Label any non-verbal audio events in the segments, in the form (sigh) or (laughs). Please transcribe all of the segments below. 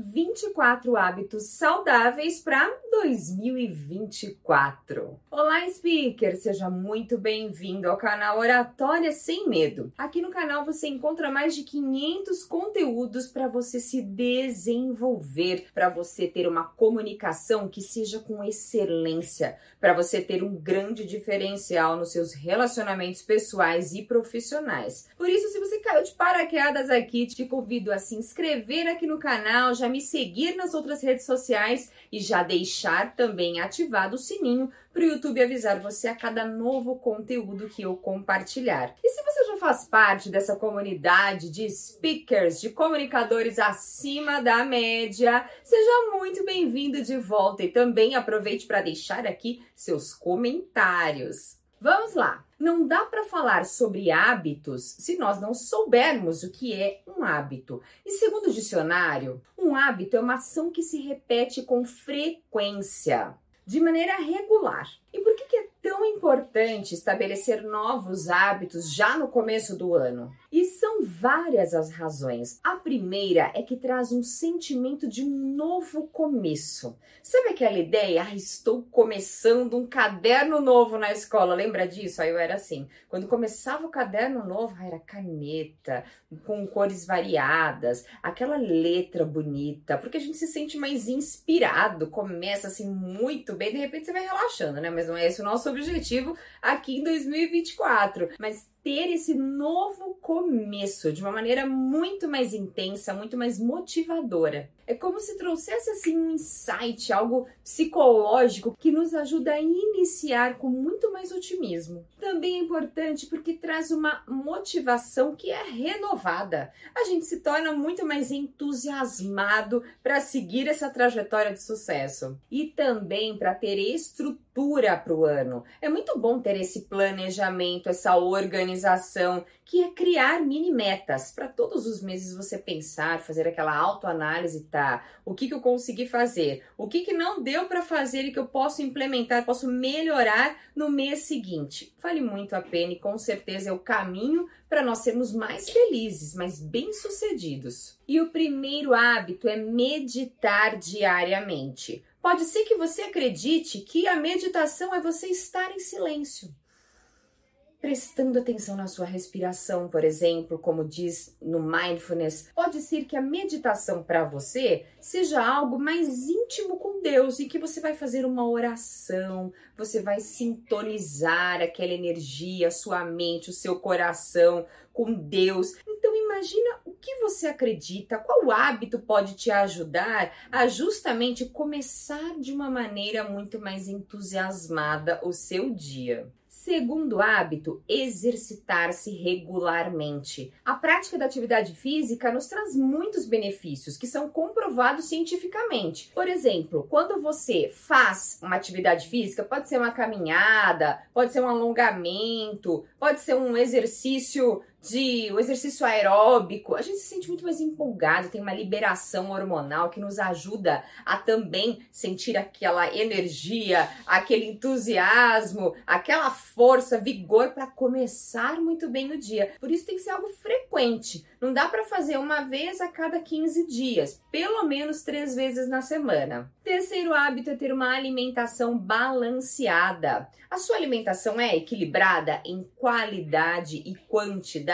24 hábitos saudáveis para 2024. Olá, speaker! Seja muito bem-vindo ao canal Oratória Sem Medo. Aqui no canal você encontra mais de 500 conteúdos para você se desenvolver, para você ter uma comunicação que seja com excelência, para você ter um grande diferencial nos seus relacionamentos pessoais e profissionais. Por isso, se você caiu de paraquedas aqui, te convido a se inscrever aqui no canal, já me seguir nas outras redes sociais e já deixar também ativado o sininho para o YouTube avisar você a cada novo conteúdo que eu compartilhar. E se você já faz parte dessa comunidade de speakers, de comunicadores acima da média, seja muito bem-vindo de volta e também aproveite para deixar aqui seus comentários. Vamos lá! Não dá para falar sobre hábitos se nós não soubermos o que é um hábito. E segundo o dicionário, um hábito é uma ação que se repete com frequência, de maneira regular. E por que, é tão importante estabelecer novos hábitos já no começo do ano? E são várias as razões. A primeira é que traz um sentimento de um novo começo. Sabe aquela ideia? Ah, estou começando um caderno novo na escola. Lembra disso? Aí eu era assim. Quando começava o caderno novo, era caneta, com cores variadas, aquela letra bonita, porque a gente se sente mais inspirado, começa assim muito bem, de repente você vai relaxando, né? Mas não é esse o nosso objetivo aqui em 2024. Mas ter esse novo começo de uma maneira muito mais intensa, muito mais motivadora. É como se trouxesse assim um insight, algo psicológico que nos ajuda a iniciar com muito mais otimismo. Também é importante porque traz uma motivação que é renovada. A gente se torna muito mais entusiasmado para seguir essa trajetória de sucesso e também para ter estrutura para o ano. É muito bom ter esse planejamento, essa organização que é criar mini metas para todos os meses você pensar, fazer aquela autoanálise, tá? O que, que eu consegui fazer? O que, que não deu para fazer e que eu posso implementar, posso melhorar no mês seguinte? Vale muito a pena e com certeza é o caminho para nós sermos mais felizes, mais bem-sucedidos. E o primeiro hábito é meditar diariamente. Pode ser que você acredite que a meditação é você estar em silêncio prestando atenção na sua respiração, por exemplo, como diz no mindfulness. Pode ser que a meditação para você seja algo mais íntimo com Deus e que você vai fazer uma oração, você vai sintonizar aquela energia, sua mente, o seu coração com Deus. Então imagina o que você acredita, qual hábito pode te ajudar a justamente começar de uma maneira muito mais entusiasmada o seu dia. Segundo hábito, exercitar-se regularmente. A prática da atividade física nos traz muitos benefícios que são comprovados cientificamente. Por exemplo, quando você faz uma atividade física, pode ser uma caminhada, pode ser um alongamento, pode ser um exercício de o exercício aeróbico, a gente se sente muito mais empolgado, tem uma liberação hormonal que nos ajuda a também sentir aquela energia, aquele entusiasmo, aquela força, vigor para começar muito bem o dia. Por isso tem que ser algo frequente. Não dá para fazer uma vez a cada 15 dias, pelo menos três vezes na semana. Terceiro hábito é ter uma alimentação balanceada. A sua alimentação é equilibrada em qualidade e quantidade?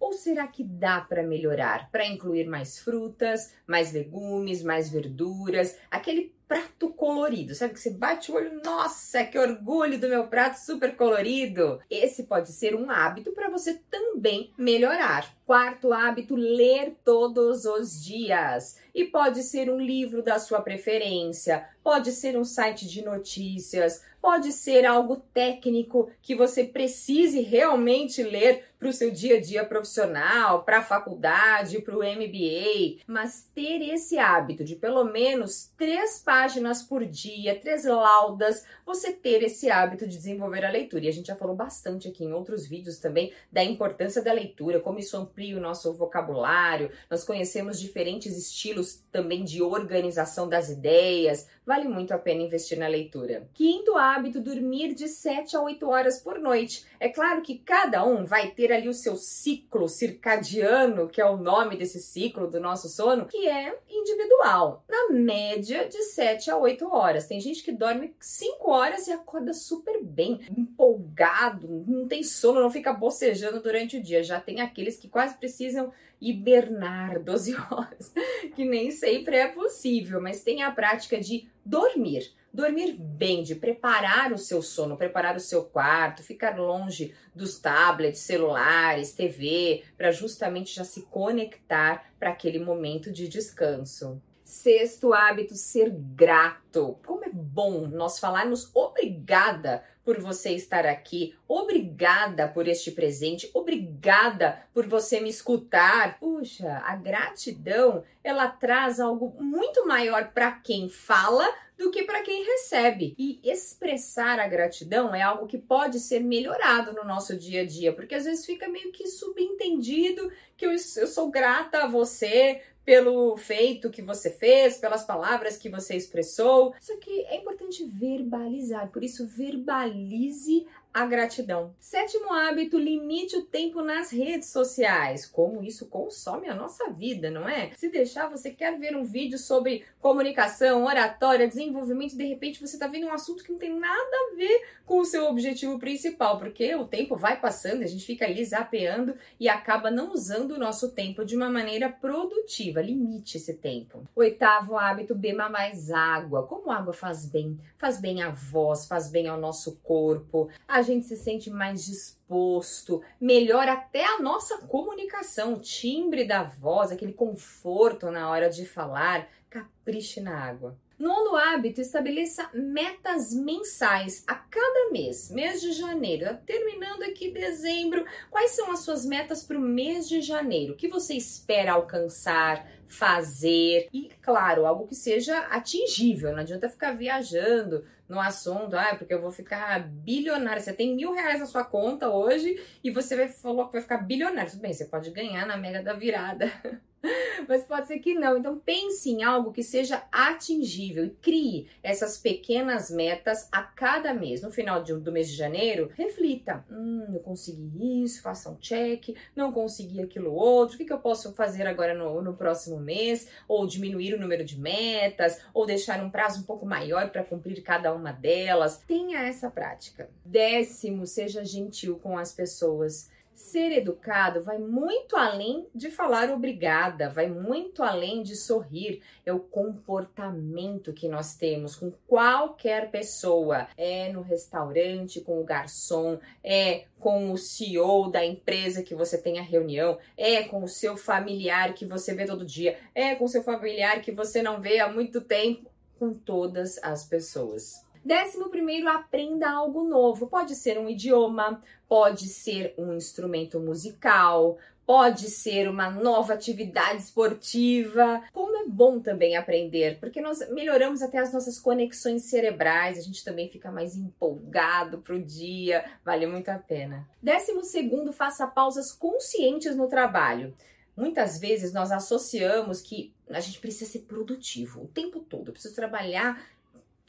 Ou será que dá para melhorar? Para incluir mais frutas, mais legumes, mais verduras, aquele prato colorido. Sabe que você bate o olho, nossa, que orgulho do meu prato super colorido. Esse pode ser um hábito para você também melhorar. Quarto hábito, ler todos os dias. E pode ser um livro da sua preferência, pode ser um site de notícias, pode ser algo técnico que você precise realmente ler para o seu dia a dia profissional, para a faculdade, para o MBA, mas ter esse hábito de pelo menos três páginas páginas por dia, três laudas, você ter esse hábito de desenvolver a leitura. E a gente já falou bastante aqui em outros vídeos também da importância da leitura, como isso amplia o nosso vocabulário. Nós conhecemos diferentes estilos também de organização das ideias. Vale muito a pena investir na leitura. Quinto hábito, dormir de 7 a 8 horas por noite. É claro que cada um vai ter ali o seu ciclo circadiano, que é o nome desse ciclo do nosso sono, que é individual. Na média, de 7 a 8 horas. Tem gente que dorme 5 horas e acorda super bem, empolgado, não tem sono, não fica bocejando durante o dia. Já tem aqueles que quase precisam hibernar 12 (laughs) horas, que nem sempre é possível, mas tem a prática de dormir. Dormir bem, de preparar o seu sono, preparar o seu quarto, ficar longe dos tablets, celulares, TV, para justamente já se conectar para aquele momento de descanso. Sexto hábito, ser grato. Como é bom nós falarmos obrigada por você estar aqui, obrigada por este presente, obrigada por você me escutar. Puxa, a gratidão, ela traz algo muito maior para quem fala do que para quem recebe. E expressar a gratidão é algo que pode ser melhorado no nosso dia a dia, porque às vezes fica meio que subentendido que eu, eu sou grata a você pelo feito que você fez, pelas palavras que você expressou. Isso aqui é importante verbalizar, por isso verbalize a gratidão. Sétimo hábito, limite o tempo nas redes sociais. Como isso consome a nossa vida, não é? Se deixar, você quer ver um vídeo sobre comunicação, oratória, desenvolvimento, de repente você está vendo um assunto que não tem nada a ver com o seu objetivo principal, porque o tempo vai passando, a gente fica ali zapeando e acaba não usando o nosso tempo de uma maneira produtiva. Limite esse tempo. Oitavo hábito, beba mais água. Como água faz bem? Faz bem à voz, faz bem ao nosso corpo. A a gente se sente mais disposto, melhora até a nossa comunicação, o timbre da voz, aquele conforto na hora de falar. Capriche na água. Nono hábito, estabeleça metas mensais a cada mês. Mês de janeiro, tá terminando aqui dezembro, quais são as suas metas para o mês de janeiro? O que você espera alcançar, fazer? E, claro, algo que seja atingível, não adianta ficar viajando no assunto, ah, porque eu vou ficar bilionário. Você tem mil reais na sua conta hoje e você falou que vai ficar bilionário. Tudo bem, você pode ganhar na mega da virada. (laughs) (laughs) Mas pode ser que não. Então pense em algo que seja atingível e crie essas pequenas metas a cada mês. No final de, do mês de janeiro, reflita: hum, eu consegui isso, faça um check, não consegui aquilo outro, o que, que eu posso fazer agora no, no próximo mês? Ou diminuir o número de metas, ou deixar um prazo um pouco maior para cumprir cada uma delas. Tenha essa prática. Décimo, seja gentil com as pessoas. Ser educado vai muito além de falar obrigada, vai muito além de sorrir. É o comportamento que nós temos com qualquer pessoa. É no restaurante, com o garçom, é com o CEO da empresa que você tem a reunião, é com o seu familiar que você vê todo dia, é com o seu familiar que você não vê há muito tempo, com todas as pessoas. Décimo primeiro, aprenda algo novo. Pode ser um idioma, pode ser um instrumento musical, pode ser uma nova atividade esportiva. Como é bom também aprender, porque nós melhoramos até as nossas conexões cerebrais, a gente também fica mais empolgado pro dia, vale muito a pena. Décimo segundo, faça pausas conscientes no trabalho. Muitas vezes nós associamos que a gente precisa ser produtivo o tempo todo, eu preciso trabalhar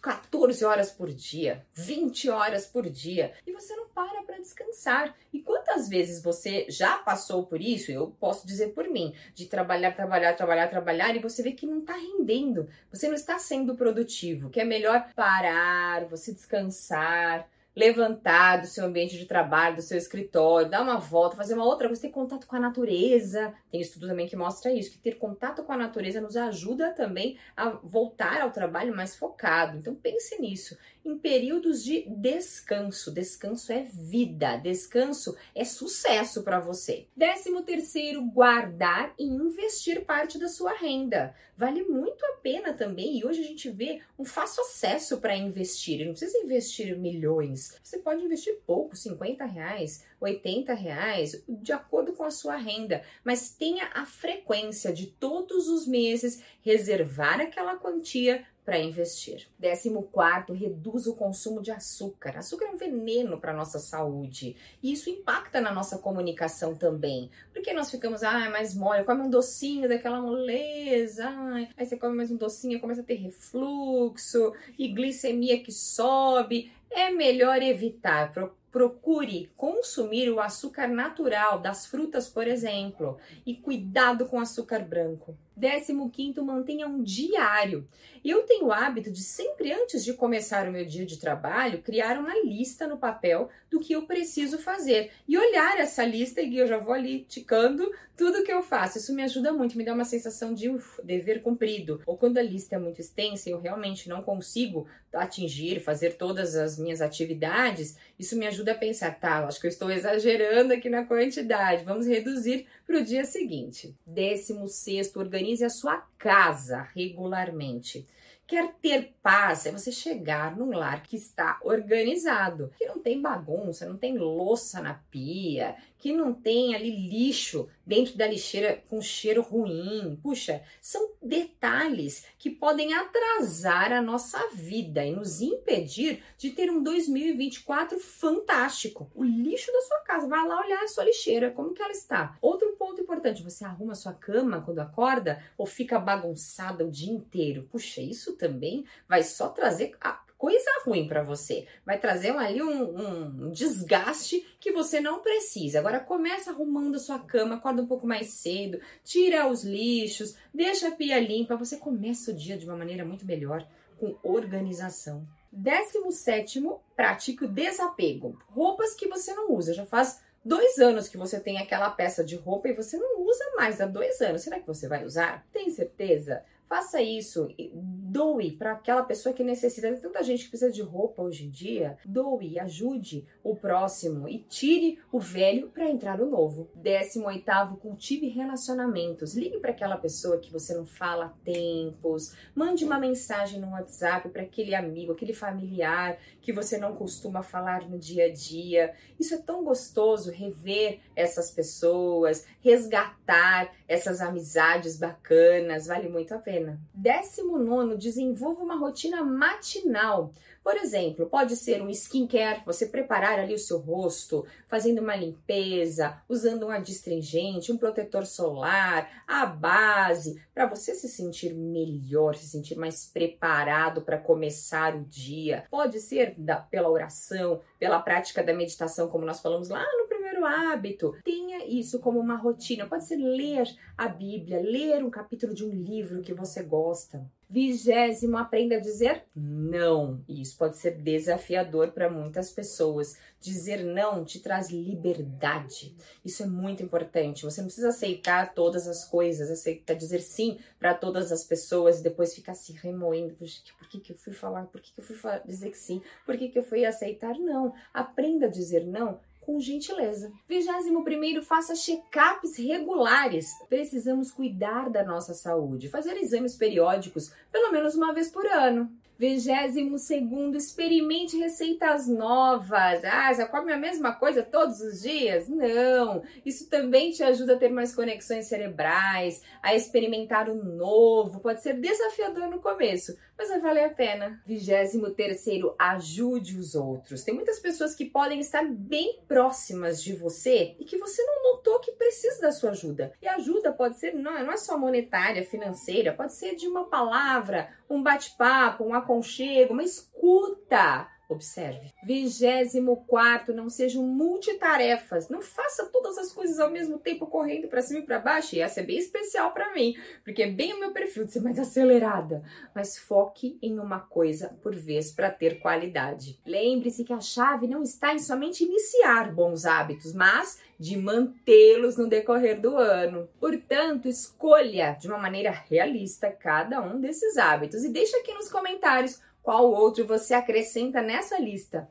14 horas por dia, 20 horas por dia, e você não para para descansar. E quantas vezes você já passou por isso? Eu posso dizer por mim, de trabalhar, trabalhar, trabalhar, trabalhar, e você vê que não está rendendo, você não está sendo produtivo, que é melhor parar, você descansar, levantar do seu ambiente de trabalho, do seu escritório, dar uma volta, fazer uma outra coisa, ter contato com a natureza. Tem estudo também que mostra isso, que ter contato com a natureza nos ajuda também a voltar ao trabalho mais focado. Então pense nisso em períodos de descanso. Descanso é vida, descanso é sucesso para você. Décimo terceiro, guardar e investir parte da sua renda. Vale muito a pena também, e hoje a gente vê um fácil acesso para investir. Não precisa investir milhões, você pode investir pouco, 50 reais, 80 reais, de acordo com a sua renda, mas tenha a frequência de todos os meses reservar aquela quantia para investir. Décimo quarto, reduz o consumo de açúcar. Açúcar é um veneno para nossa saúde e isso impacta na nossa comunicação também, porque nós ficamos, ah, mais mole, come um docinho daquela moleza, aí você come mais um docinho, começa a ter refluxo e glicemia que sobe. É melhor evitar Procure consumir o açúcar natural das frutas, por exemplo, e cuidado com açúcar branco. Décimo quinto, mantenha um diário. Eu tenho o hábito de sempre antes de começar o meu dia de trabalho, criar uma lista no papel do que eu preciso fazer e olhar essa lista e eu já vou ali ticando tudo que eu faço. Isso me ajuda muito, me dá uma sensação de uf, dever cumprido. Ou quando a lista é muito extensa e eu realmente não consigo atingir, fazer todas as minhas atividades, isso me ajuda a pensar, tá, acho que eu estou exagerando aqui na quantidade, vamos reduzir para o dia seguinte. Décimo sexto, organize a sua casa regularmente. Quer ter paz é você chegar num lar que está organizado, que não tem bagunça, não tem louça na pia, que não tem ali lixo dentro da lixeira com cheiro ruim. Puxa, são detalhes que podem atrasar a nossa vida e nos impedir de ter um 2024 fantástico. O lixo da sua casa, vai lá olhar a sua lixeira, como que ela está. Outro ponto importante, você arruma a sua cama quando acorda ou fica bagunçada o dia inteiro. Puxa, isso também vai só trazer coisa ruim para você. Vai trazer ali um, um, desgaste que você não precisa. Agora começa arrumando a sua cama, acorda um pouco mais cedo, tira os lixos, deixa a pia limpa. Você começa o dia de uma maneira muito melhor, com organização. Décimo sétimo, pratique o desapego. Roupas que você não usa, já faz dois anos que você tem aquela peça de roupa e você não usa mais há dois anos. Será que você vai usar? Tem certeza? Faça isso, doe para aquela pessoa que necessita. Tem tanta gente que precisa de roupa hoje em dia. Doe, ajude o próximo e tire o velho para entrar o novo. Décimo oitavo, cultive relacionamentos. Ligue para aquela pessoa que você não fala há tempos. Mande uma mensagem no WhatsApp para aquele amigo, aquele familiar que você não costuma falar no dia a dia. Isso é tão gostoso rever essas pessoas, resgatar essas amizades bacanas, vale muito a pena Décimo nono, desenvolva uma rotina matinal. Por exemplo, pode ser um skincare, você preparar ali o seu rosto, fazendo uma limpeza, usando um adstringente, um protetor solar, a base, para você se sentir melhor, se sentir mais preparado para começar o dia. Pode ser da, pela oração, pela prática da meditação, como nós falamos lá no hábito. Tenha isso como uma rotina. Pode ser ler a Bíblia, ler um capítulo de um livro que você gosta. Vigésimo, aprenda a dizer não. Isso pode ser desafiador para muitas pessoas. Dizer não te traz liberdade. Isso é muito importante. Você não precisa aceitar todas as coisas, aceitar dizer sim para todas as pessoas e depois ficar se remoendo. Por que, que eu fui falar? Por que, que eu fui dizer que sim? Por que, que eu fui aceitar? Não. Aprenda a dizer não com gentileza. 21 faça check-ups regulares. Precisamos cuidar da nossa saúde, fazer exames periódicos pelo menos uma vez por ano. Vigésimo segundo, experimente receitas novas. Ah, você come a mesma coisa todos os dias? Não. Isso também te ajuda a ter mais conexões cerebrais, a experimentar o novo. Pode ser desafiador no começo, mas vai valer a pena. Vigésimo terceiro, ajude os outros. Tem muitas pessoas que podem estar bem próximas de você e que você não notou que precisa da sua ajuda. E ajuda pode ser, não, não é só monetária, financeira, pode ser de uma palavra, um bate-papo, um aconchego, uma escuta. Observe. Vigésimo quarto, não sejam multitarefas. Não faça todas as coisas ao mesmo tempo, correndo para cima e para baixo. E essa é bem especial para mim, porque é bem o meu perfil de ser mais acelerada. Mas foque em uma coisa por vez para ter qualidade. Lembre-se que a chave não está em somente iniciar bons hábitos, mas de mantê-los no decorrer do ano. Portanto, escolha de uma maneira realista cada um desses hábitos e deixa aqui nos comentários qual outro você acrescenta nessa lista?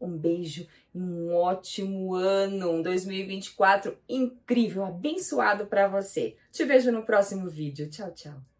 Um beijo e um ótimo ano, um 2024 incrível, abençoado para você. Te vejo no próximo vídeo. Tchau, tchau.